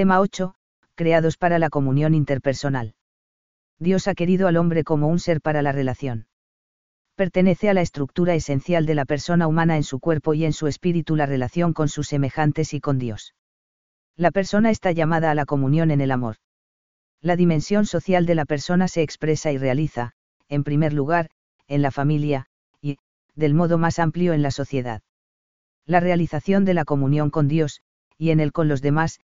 Tema 8. Creados para la comunión interpersonal. Dios ha querido al hombre como un ser para la relación. Pertenece a la estructura esencial de la persona humana en su cuerpo y en su espíritu la relación con sus semejantes y con Dios. La persona está llamada a la comunión en el amor. La dimensión social de la persona se expresa y realiza, en primer lugar, en la familia, y, del modo más amplio en la sociedad. La realización de la comunión con Dios, y en él con los demás,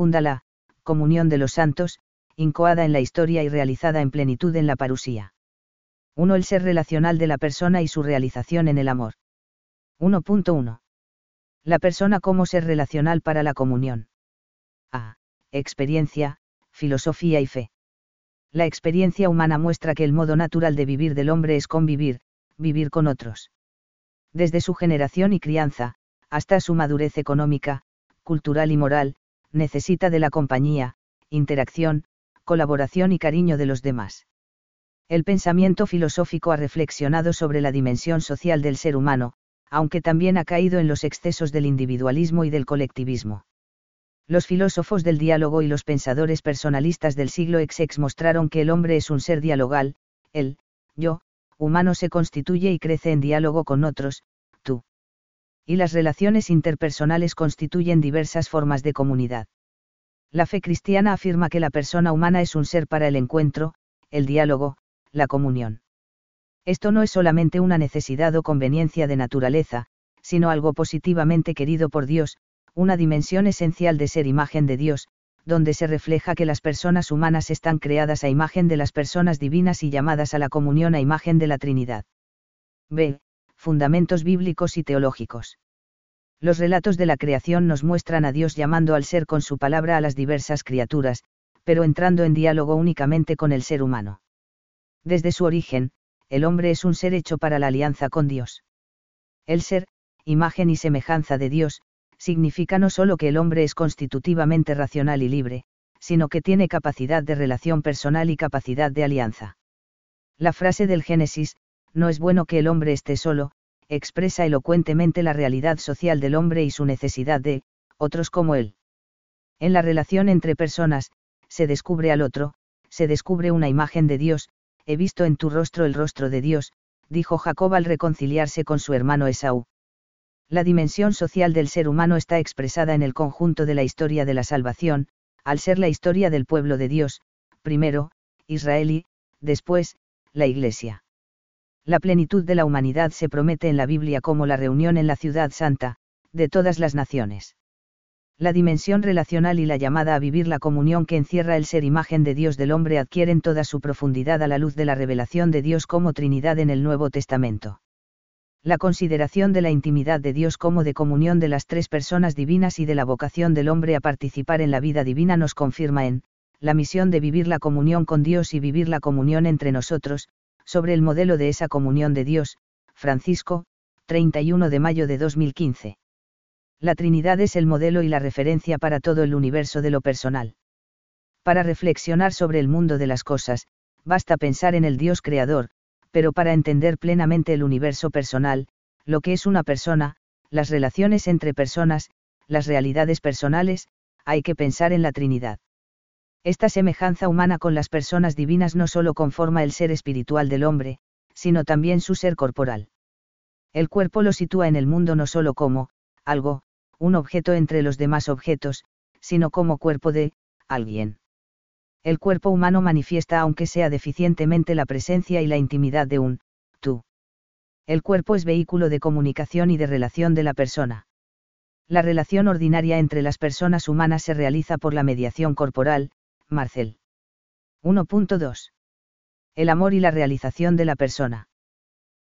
funda la comunión de los santos, incoada en la historia y realizada en plenitud en la parusía. 1. El ser relacional de la persona y su realización en el amor. 1.1. La persona como ser relacional para la comunión. A. Experiencia, filosofía y fe. La experiencia humana muestra que el modo natural de vivir del hombre es convivir, vivir con otros. Desde su generación y crianza, hasta su madurez económica, cultural y moral, necesita de la compañía, interacción, colaboración y cariño de los demás. El pensamiento filosófico ha reflexionado sobre la dimensión social del ser humano, aunque también ha caído en los excesos del individualismo y del colectivismo. Los filósofos del diálogo y los pensadores personalistas del siglo XX mostraron que el hombre es un ser dialogal, el yo, humano se constituye y crece en diálogo con otros. Y las relaciones interpersonales constituyen diversas formas de comunidad. La fe cristiana afirma que la persona humana es un ser para el encuentro, el diálogo, la comunión. Esto no es solamente una necesidad o conveniencia de naturaleza, sino algo positivamente querido por Dios, una dimensión esencial de ser imagen de Dios, donde se refleja que las personas humanas están creadas a imagen de las personas divinas y llamadas a la comunión a imagen de la Trinidad. B. Fundamentos bíblicos y teológicos. Los relatos de la creación nos muestran a Dios llamando al ser con su palabra a las diversas criaturas, pero entrando en diálogo únicamente con el ser humano. Desde su origen, el hombre es un ser hecho para la alianza con Dios. El ser, imagen y semejanza de Dios, significa no solo que el hombre es constitutivamente racional y libre, sino que tiene capacidad de relación personal y capacidad de alianza. La frase del Génesis, no es bueno que el hombre esté solo, expresa elocuentemente la realidad social del hombre y su necesidad de, otros como él. En la relación entre personas, se descubre al otro, se descubre una imagen de Dios, he visto en tu rostro el rostro de Dios, dijo Jacob al reconciliarse con su hermano Esaú la dimensión social del ser humano está expresada en el conjunto de la historia de la salvación, al ser la historia del pueblo de Dios, primero, Israel y, después, la Iglesia. La plenitud de la humanidad se promete en la Biblia como la reunión en la ciudad santa, de todas las naciones. La dimensión relacional y la llamada a vivir la comunión que encierra el ser imagen de Dios del hombre adquieren toda su profundidad a la luz de la revelación de Dios como Trinidad en el Nuevo Testamento la consideración de la intimidad de Dios como de comunión de las tres personas divinas y de la vocación del hombre a participar en la vida divina nos confirma en, la misión de vivir la comunión con Dios y vivir la comunión entre nosotros, sobre el modelo de esa comunión de Dios, Francisco, 31 de mayo de 2015. La Trinidad es el modelo y la referencia para todo el universo de lo personal. Para reflexionar sobre el mundo de las cosas, basta pensar en el Dios creador, pero para entender plenamente el universo personal, lo que es una persona, las relaciones entre personas, las realidades personales, hay que pensar en la Trinidad. Esta semejanza humana con las personas divinas no solo conforma el ser espiritual del hombre, sino también su ser corporal. El cuerpo lo sitúa en el mundo no solo como, algo, un objeto entre los demás objetos, sino como cuerpo de, alguien el cuerpo humano manifiesta aunque sea deficientemente la presencia y la intimidad de un, tú. El cuerpo es vehículo de comunicación y de relación de la persona. La relación ordinaria entre las personas humanas se realiza por la mediación corporal, Marcel. 1.2. El amor y la realización de la persona.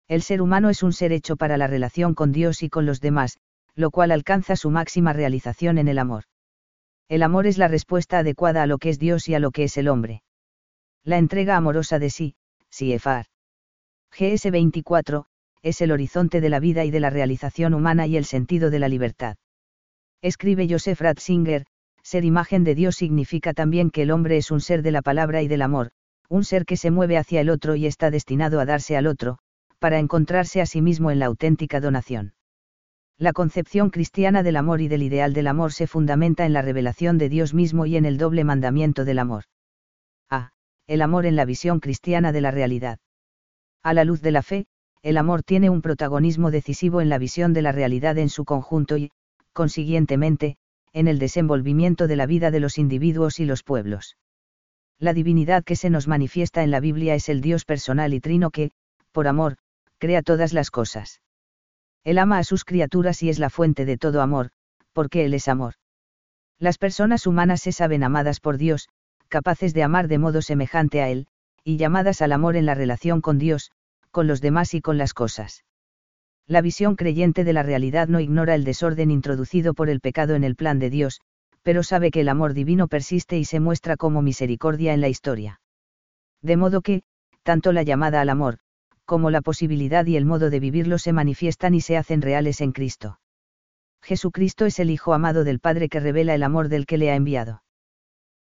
El ser humano es un ser hecho para la relación con Dios y con los demás, lo cual alcanza su máxima realización en el amor el amor es la respuesta adecuada a lo que es Dios y a lo que es el hombre. La entrega amorosa de sí, Siefar. GS 24, es el horizonte de la vida y de la realización humana y el sentido de la libertad. Escribe Joseph Ratzinger, ser imagen de Dios significa también que el hombre es un ser de la palabra y del amor, un ser que se mueve hacia el otro y está destinado a darse al otro, para encontrarse a sí mismo en la auténtica donación. La concepción cristiana del amor y del ideal del amor se fundamenta en la revelación de Dios mismo y en el doble mandamiento del amor. A. El amor en la visión cristiana de la realidad. A la luz de la fe, el amor tiene un protagonismo decisivo en la visión de la realidad en su conjunto y, consiguientemente, en el desenvolvimiento de la vida de los individuos y los pueblos. La divinidad que se nos manifiesta en la Biblia es el Dios personal y trino que, por amor, crea todas las cosas. Él ama a sus criaturas y es la fuente de todo amor, porque Él es amor. Las personas humanas se saben amadas por Dios, capaces de amar de modo semejante a Él, y llamadas al amor en la relación con Dios, con los demás y con las cosas. La visión creyente de la realidad no ignora el desorden introducido por el pecado en el plan de Dios, pero sabe que el amor divino persiste y se muestra como misericordia en la historia. De modo que, tanto la llamada al amor, como la posibilidad y el modo de vivirlo se manifiestan y se hacen reales en Cristo. Jesucristo es el Hijo amado del Padre que revela el amor del que le ha enviado.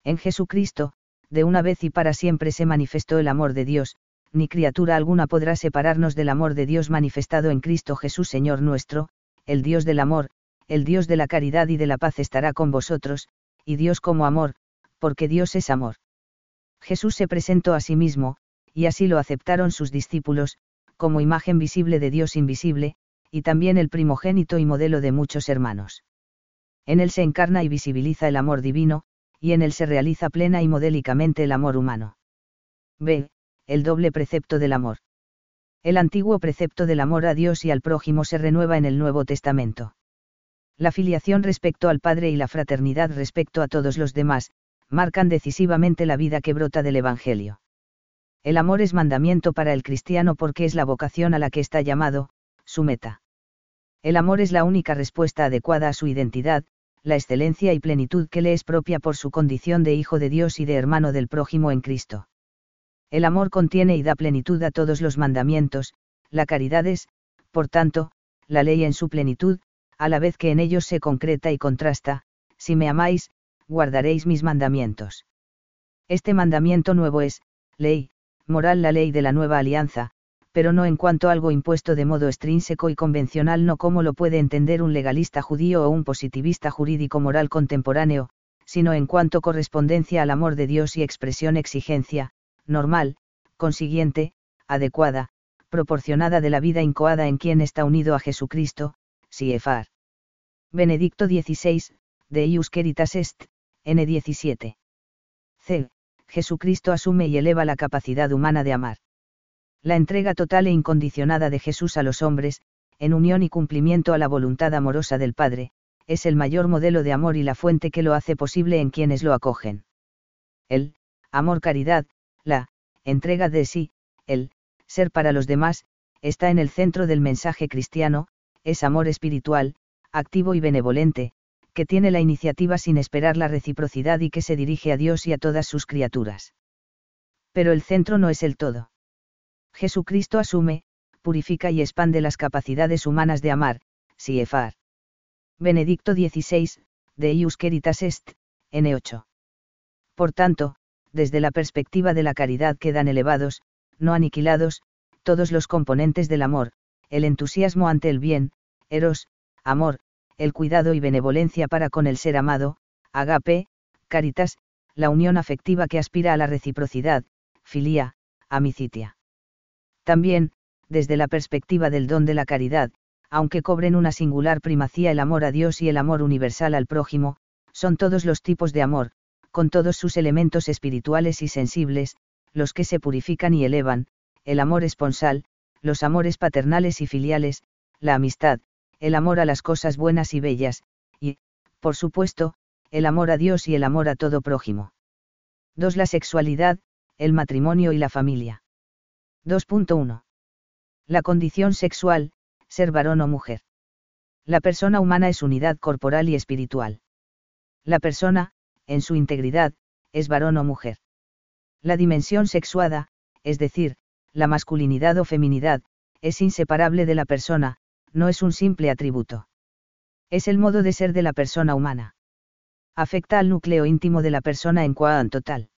En Jesucristo, de una vez y para siempre se manifestó el amor de Dios, ni criatura alguna podrá separarnos del amor de Dios manifestado en Cristo Jesús Señor nuestro, el Dios del amor, el Dios de la caridad y de la paz estará con vosotros, y Dios como amor, porque Dios es amor. Jesús se presentó a sí mismo, y así lo aceptaron sus discípulos, como imagen visible de Dios invisible, y también el primogénito y modelo de muchos hermanos. En él se encarna y visibiliza el amor divino, y en él se realiza plena y modélicamente el amor humano. B. El doble precepto del amor. El antiguo precepto del amor a Dios y al prójimo se renueva en el Nuevo Testamento. La filiación respecto al Padre y la fraternidad respecto a todos los demás, marcan decisivamente la vida que brota del Evangelio. El amor es mandamiento para el cristiano porque es la vocación a la que está llamado, su meta. El amor es la única respuesta adecuada a su identidad, la excelencia y plenitud que le es propia por su condición de hijo de Dios y de hermano del prójimo en Cristo. El amor contiene y da plenitud a todos los mandamientos, la caridad es, por tanto, la ley en su plenitud, a la vez que en ellos se concreta y contrasta, si me amáis, guardaréis mis mandamientos. Este mandamiento nuevo es, ley, moral la ley de la nueva alianza, pero no en cuanto algo impuesto de modo extrínseco y convencional, no como lo puede entender un legalista judío o un positivista jurídico moral contemporáneo, sino en cuanto correspondencia al amor de Dios y expresión exigencia, normal, consiguiente, adecuada, proporcionada de la vida incoada en quien está unido a Jesucristo, Siefar. Benedicto XVI, de Ius Est, N17. C. Jesucristo asume y eleva la capacidad humana de amar. La entrega total e incondicionada de Jesús a los hombres, en unión y cumplimiento a la voluntad amorosa del Padre, es el mayor modelo de amor y la fuente que lo hace posible en quienes lo acogen. El, amor caridad, la, entrega de sí, el, ser para los demás, está en el centro del mensaje cristiano, es amor espiritual, activo y benevolente, que tiene la iniciativa sin esperar la reciprocidad y que se dirige a Dios y a todas sus criaturas. Pero el centro no es el todo. Jesucristo asume, purifica y expande las capacidades humanas de amar, Siefar. Benedicto XVI, de Ius Caritas Est, N8. Por tanto, desde la perspectiva de la caridad quedan elevados, no aniquilados, todos los componentes del amor, el entusiasmo ante el bien, eros, amor, el cuidado y benevolencia para con el ser amado, agape, caritas, la unión afectiva que aspira a la reciprocidad, filia, amicitia. También, desde la perspectiva del don de la caridad, aunque cobren una singular primacía el amor a Dios y el amor universal al prójimo, son todos los tipos de amor, con todos sus elementos espirituales y sensibles, los que se purifican y elevan, el amor esponsal, los amores paternales y filiales, la amistad, el amor a las cosas buenas y bellas, y, por supuesto, el amor a Dios y el amor a todo prójimo. 2. La sexualidad, el matrimonio y la familia. 2.1. La condición sexual, ser varón o mujer. La persona humana es unidad corporal y espiritual. La persona, en su integridad, es varón o mujer. La dimensión sexuada, es decir, la masculinidad o feminidad, es inseparable de la persona, no es un simple atributo. Es el modo de ser de la persona humana. Afecta al núcleo íntimo de la persona en cuanto total.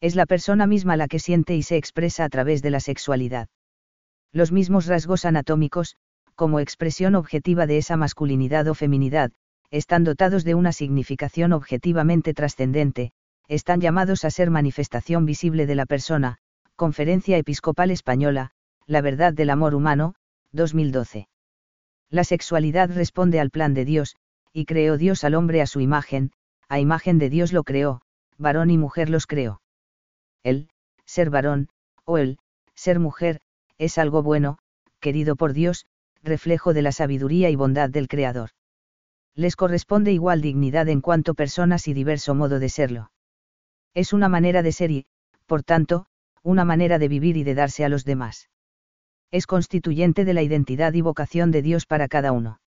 Es la persona misma la que siente y se expresa a través de la sexualidad. Los mismos rasgos anatómicos, como expresión objetiva de esa masculinidad o feminidad, están dotados de una significación objetivamente trascendente, están llamados a ser manifestación visible de la persona, Conferencia Episcopal Española, La verdad del amor humano, 2012. La sexualidad responde al plan de Dios, y creó Dios al hombre a su imagen, a imagen de Dios lo creó, varón y mujer los creó. El, ser varón, o el, ser mujer, es algo bueno, querido por Dios, reflejo de la sabiduría y bondad del Creador. Les corresponde igual dignidad en cuanto personas y diverso modo de serlo. Es una manera de ser y, por tanto, una manera de vivir y de darse a los demás. Es constituyente de la identidad y vocación de Dios para cada uno.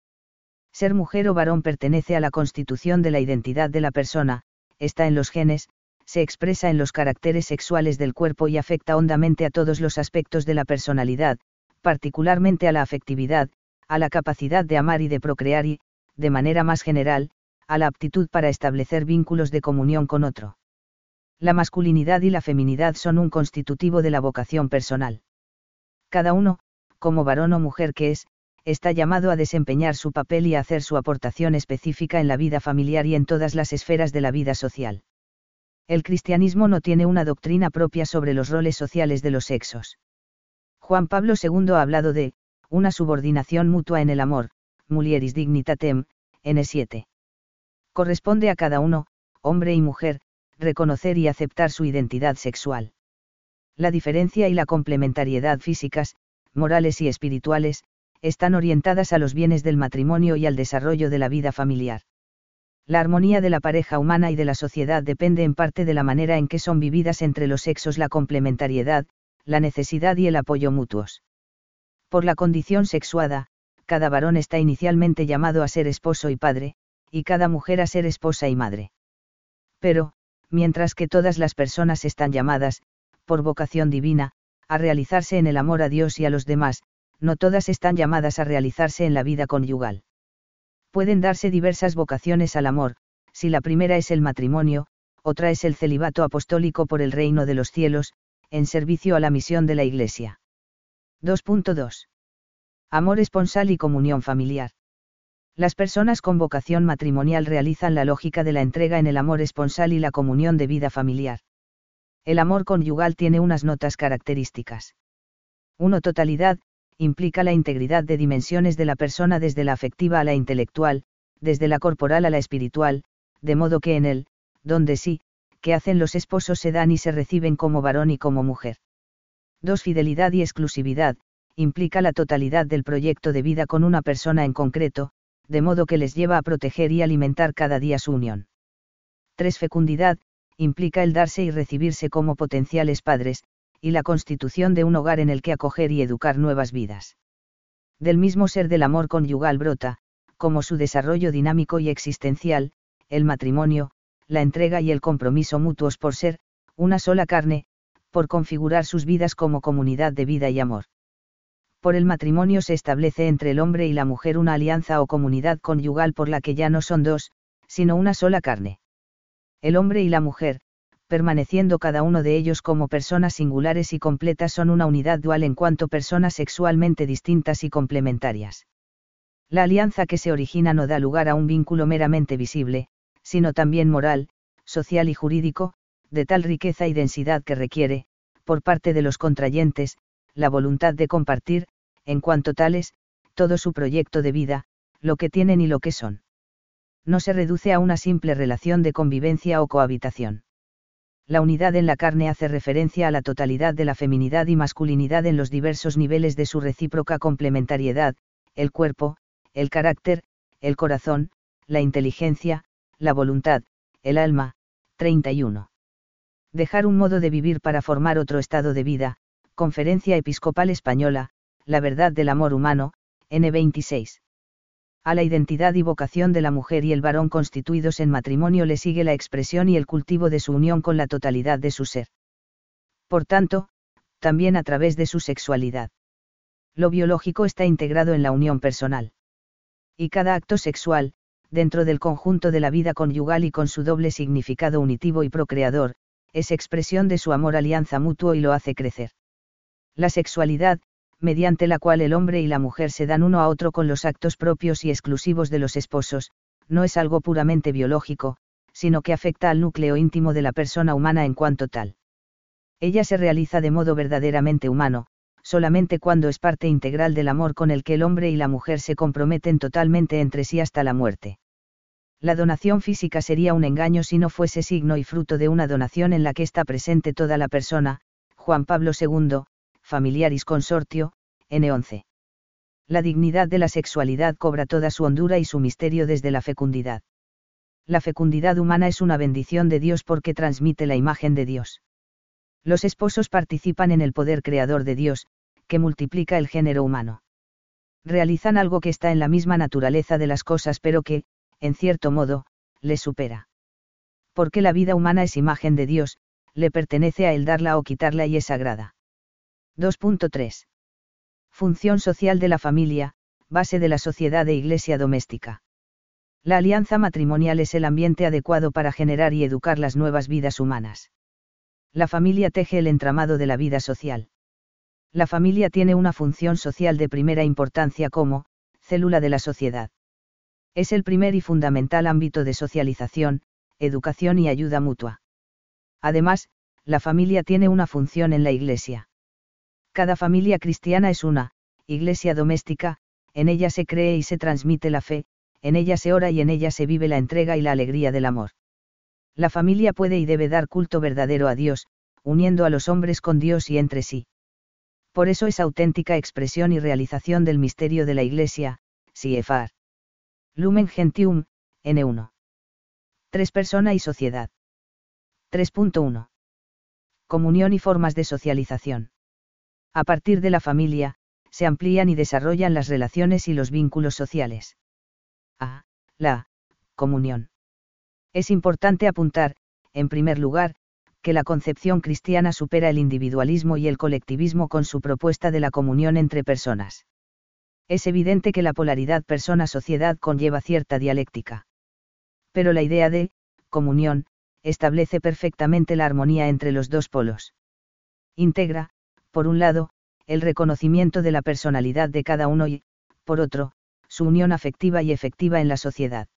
Ser mujer o varón pertenece a la constitución de la identidad de la persona, está en los genes, se expresa en los caracteres sexuales del cuerpo y afecta hondamente a todos los aspectos de la personalidad, particularmente a la afectividad, a la capacidad de amar y de procrear y, de manera más general, a la aptitud para establecer vínculos de comunión con otro la masculinidad y la feminidad son un constitutivo de la vocación personal. Cada uno, como varón o mujer que es, está llamado a desempeñar su papel y a hacer su aportación específica en la vida familiar y en todas las esferas de la vida social. El cristianismo no tiene una doctrina propia sobre los roles sociales de los sexos. Juan Pablo II ha hablado de, una subordinación mutua en el amor, mulieris dignitatem, N7. Corresponde a cada uno, hombre y mujer, reconocer y aceptar su identidad sexual. La diferencia y la complementariedad físicas, morales y espirituales, están orientadas a los bienes del matrimonio y al desarrollo de la vida familiar. La armonía de la pareja humana y de la sociedad depende en parte de la manera en que son vividas entre los sexos la complementariedad, la necesidad y el apoyo mutuos. Por la condición sexuada, cada varón está inicialmente llamado a ser esposo y padre, y cada mujer a ser esposa y madre. Pero, mientras que todas las personas están llamadas, por vocación divina, a realizarse en el amor a Dios y a los demás, no todas están llamadas a realizarse en la vida conyugal. Pueden darse diversas vocaciones al amor, si la primera es el matrimonio, otra es el celibato apostólico por el reino de los cielos, en servicio a la misión de la Iglesia. 2.2. Amor esponsal y comunión familiar. Las personas con vocación matrimonial realizan la lógica de la entrega en el amor esponsal y la comunión de vida familiar. El amor conyugal tiene unas notas características. 1. Totalidad, implica la integridad de dimensiones de la persona desde la afectiva a la intelectual, desde la corporal a la espiritual, de modo que en él, donde sí, que hacen los esposos se dan y se reciben como varón y como mujer. 2. Fidelidad y exclusividad, implica la totalidad del proyecto de vida con una persona en concreto, de modo que les lleva a proteger y alimentar cada día su unión. 3. Fecundidad, implica el darse y recibirse como potenciales padres, y la constitución de un hogar en el que acoger y educar nuevas vidas. Del mismo ser del amor conyugal brota, como su desarrollo dinámico y existencial, el matrimonio, la entrega y el compromiso mutuos por ser, una sola carne, por configurar sus vidas como comunidad de vida y amor por el matrimonio se establece entre el hombre y la mujer una alianza o comunidad conyugal por la que ya no son dos, sino una sola carne. El hombre y la mujer, permaneciendo cada uno de ellos como personas singulares y completas, son una unidad dual en cuanto personas sexualmente distintas y complementarias. La alianza que se origina no da lugar a un vínculo meramente visible, sino también moral, social y jurídico, de tal riqueza y densidad que requiere, por parte de los contrayentes, la voluntad de compartir, en cuanto tales, todo su proyecto de vida, lo que tienen y lo que son. No se reduce a una simple relación de convivencia o cohabitación. La unidad en la carne hace referencia a la totalidad de la feminidad y masculinidad en los diversos niveles de su recíproca complementariedad, el cuerpo, el carácter, el corazón, la inteligencia, la voluntad, el alma. 31. Dejar un modo de vivir para formar otro estado de vida, Conferencia Episcopal Española, la verdad del amor humano, N26. A la identidad y vocación de la mujer y el varón constituidos en matrimonio le sigue la expresión y el cultivo de su unión con la totalidad de su ser. Por tanto, también a través de su sexualidad. Lo biológico está integrado en la unión personal. Y cada acto sexual, dentro del conjunto de la vida conyugal y con su doble significado unitivo y procreador, es expresión de su amor alianza mutuo y lo hace crecer. La sexualidad, mediante la cual el hombre y la mujer se dan uno a otro con los actos propios y exclusivos de los esposos, no es algo puramente biológico, sino que afecta al núcleo íntimo de la persona humana en cuanto tal. Ella se realiza de modo verdaderamente humano, solamente cuando es parte integral del amor con el que el hombre y la mujer se comprometen totalmente entre sí hasta la muerte. La donación física sería un engaño si no fuese signo y fruto de una donación en la que está presente toda la persona, Juan Pablo II, Familiaris Consortio, N11. La dignidad de la sexualidad cobra toda su hondura y su misterio desde la fecundidad. La fecundidad humana es una bendición de Dios porque transmite la imagen de Dios. Los esposos participan en el poder creador de Dios, que multiplica el género humano. Realizan algo que está en la misma naturaleza de las cosas pero que, en cierto modo, les supera. Porque la vida humana es imagen de Dios, le pertenece a él darla o quitarla y es sagrada. 2.3. Función social de la familia, base de la sociedad e iglesia doméstica. La alianza matrimonial es el ambiente adecuado para generar y educar las nuevas vidas humanas. La familia teje el entramado de la vida social. La familia tiene una función social de primera importancia como, célula de la sociedad. Es el primer y fundamental ámbito de socialización, educación y ayuda mutua. Además, la familia tiene una función en la Iglesia. Cada familia cristiana es una, iglesia doméstica, en ella se cree y se transmite la fe, en ella se ora y en ella se vive la entrega y la alegría del amor. La familia puede y debe dar culto verdadero a Dios, uniendo a los hombres con Dios y entre sí. Por eso es auténtica expresión y realización del misterio de la Iglesia, Siefar. Lumen Gentium, N1. 3 Persona y sociedad. 3.1. Comunión y formas de socialización. A partir de la familia, se amplían y desarrollan las relaciones y los vínculos sociales. A. La comunión. Es importante apuntar, en primer lugar, que la concepción cristiana supera el individualismo y el colectivismo con su propuesta de la comunión entre personas es evidente que la polaridad persona-sociedad conlleva cierta dialéctica. Pero la idea de, comunión, establece perfectamente la armonía entre los dos polos. Integra, por un lado, el reconocimiento de la personalidad de cada uno y, por otro, su unión afectiva y efectiva en la sociedad.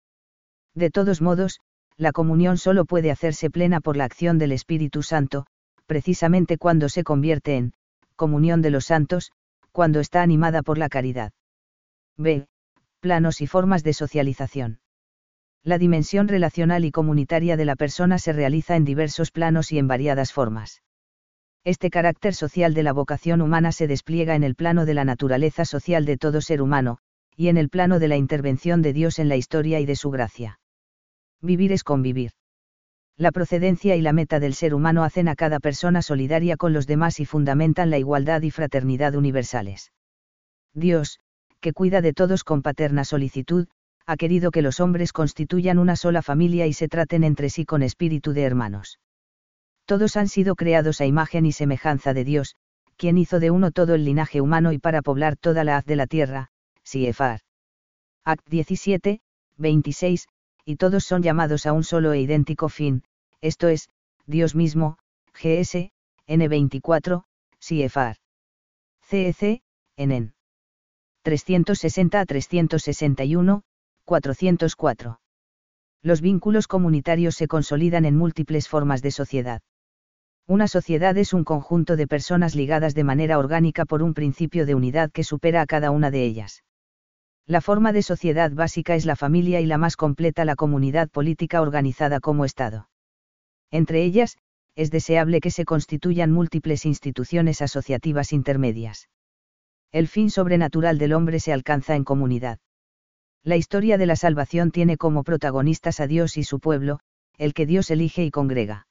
De todos modos, la comunión solo puede hacerse plena por la acción del Espíritu Santo, precisamente cuando se convierte en, comunión de los santos, cuando está animada por la caridad. B. Planos y formas de socialización. La dimensión relacional y comunitaria de la persona se realiza en diversos planos y en variadas formas. Este carácter social de la vocación humana se despliega en el plano de la naturaleza social de todo ser humano, y en el plano de la intervención de Dios en la historia y de su gracia. Vivir es convivir. La procedencia y la meta del ser humano hacen a cada persona solidaria con los demás y fundamentan la igualdad y fraternidad universales. Dios, que cuida de todos con paterna solicitud, ha querido que los hombres constituyan una sola familia y se traten entre sí con espíritu de hermanos. Todos han sido creados a imagen y semejanza de Dios, quien hizo de uno todo el linaje humano y para poblar toda la haz de la tierra, Siefar. Act 17, 26, y todos son llamados a un solo e idéntico fin, esto es, Dios mismo, GS, N24, Siefar. CEC, NN. 360 a 361, 404. Los vínculos comunitarios se consolidan en múltiples formas de sociedad. Una sociedad es un conjunto de personas ligadas de manera orgánica por un principio de unidad que supera a cada una de ellas. La forma de sociedad básica es la familia y la más completa la comunidad política organizada como Estado. Entre ellas, es deseable que se constituyan múltiples instituciones asociativas intermedias el fin sobrenatural del hombre se alcanza en comunidad. La historia de la salvación tiene como protagonistas a Dios y su pueblo, el que Dios elige y congrega.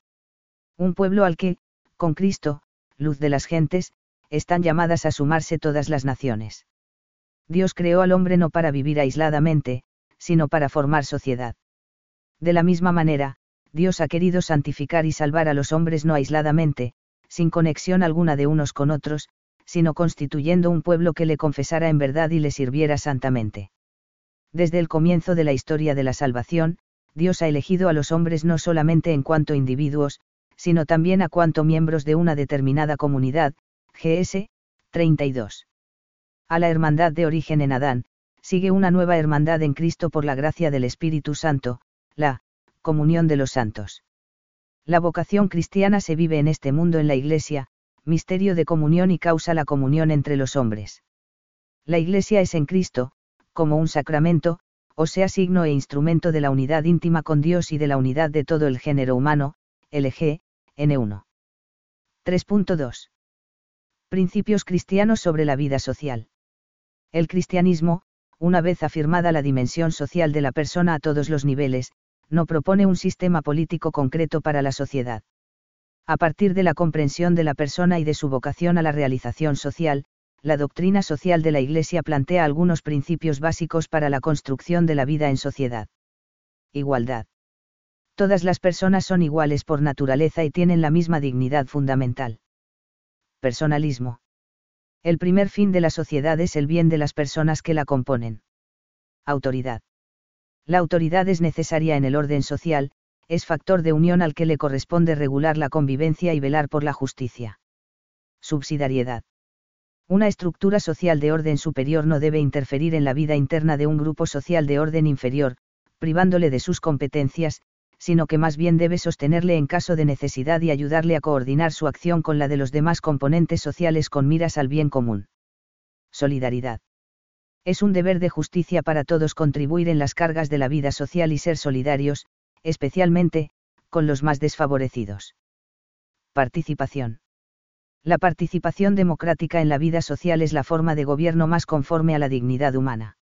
Un pueblo al que, con Cristo, luz de las gentes, están llamadas a sumarse todas las naciones. Dios creó al hombre no para vivir aisladamente, sino para formar sociedad. De la misma manera, Dios ha querido santificar y salvar a los hombres no aisladamente, sin conexión alguna de unos con otros, sino constituyendo un pueblo que le confesara en verdad y le sirviera santamente. Desde el comienzo de la historia de la salvación, Dios ha elegido a los hombres no solamente en cuanto individuos, sino también a cuanto miembros de una determinada comunidad, GS, 32. A la hermandad de origen en Adán, sigue una nueva hermandad en Cristo por la gracia del Espíritu Santo, la comunión de los santos. La vocación cristiana se vive en este mundo en la Iglesia, misterio de comunión y causa la comunión entre los hombres. La Iglesia es en Cristo, como un sacramento, o sea signo e instrumento de la unidad íntima con Dios y de la unidad de todo el género humano, LG, N1. 3.2. Principios cristianos sobre la vida social. El cristianismo, una vez afirmada la dimensión social de la persona a todos los niveles, no propone un sistema político concreto para la sociedad. A partir de la comprensión de la persona y de su vocación a la realización social, la doctrina social de la Iglesia plantea algunos principios básicos para la construcción de la vida en sociedad. Igualdad. Todas las personas son iguales por naturaleza y tienen la misma dignidad fundamental. Personalismo. El primer fin de la sociedad es el bien de las personas que la componen. Autoridad. La autoridad es necesaria en el orden social, es factor de unión al que le corresponde regular la convivencia y velar por la justicia. Subsidiariedad. Una estructura social de orden superior no debe interferir en la vida interna de un grupo social de orden inferior, privándole de sus competencias, sino que más bien debe sostenerle en caso de necesidad y ayudarle a coordinar su acción con la de los demás componentes sociales con miras al bien común. Solidaridad. Es un deber de justicia para todos contribuir en las cargas de la vida social y ser solidarios, especialmente, con los más desfavorecidos. Participación. La participación democrática en la vida social es la forma de gobierno más conforme a la dignidad humana.